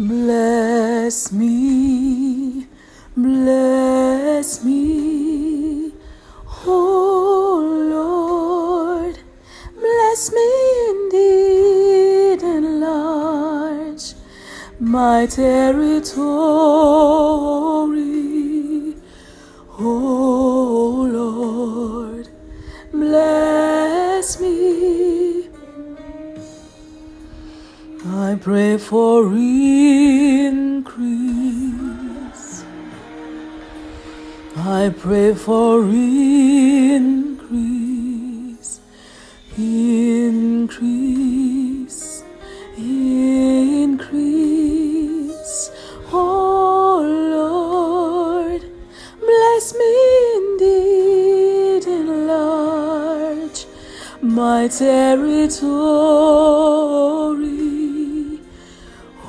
Bless me, bless me, oh Lord, bless me indeed, enlarge my territory, I pray for increase. I pray for increase. Increase. Increase. Oh Lord, bless me indeed, enlarge my territory.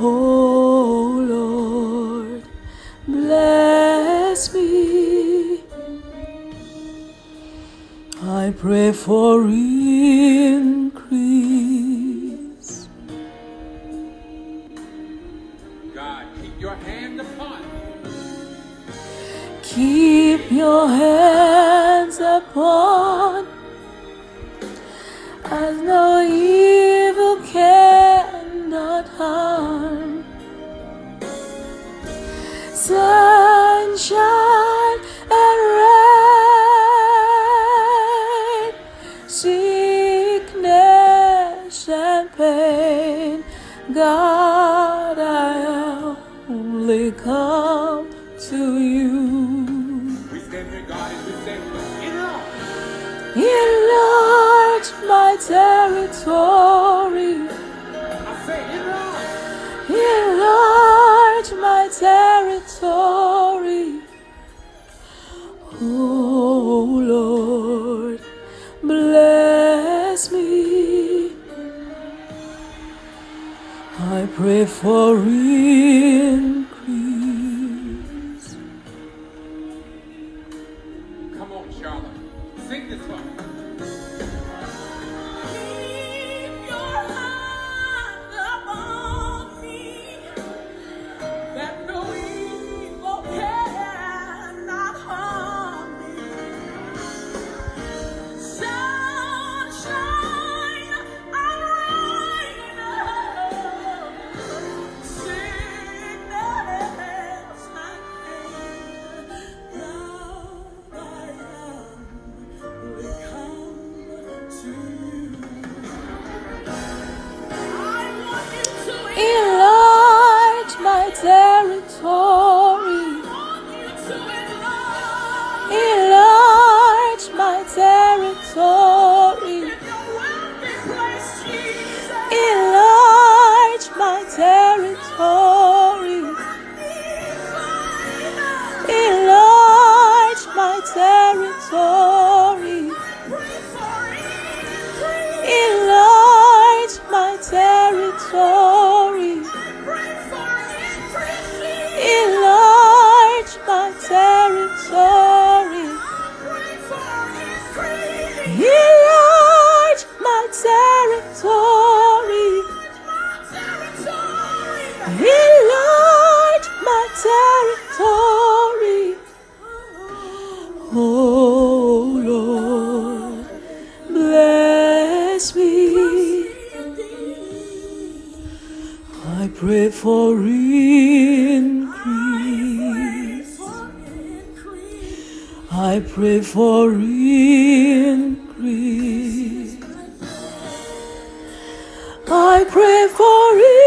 Oh Lord, bless me. I pray for increase. God, keep your hand upon me. Keep your hands upon as no evil harm. Sunshine and rain, sickness and pain. God, I only come to you. We stand here, God, and we say, enlarge. Enlarge my territory. Territory. Oh Lord, bless me. I pray for increase. Territory. Oh Lord, bless me. I pray for increase. I pray for increase. I pray for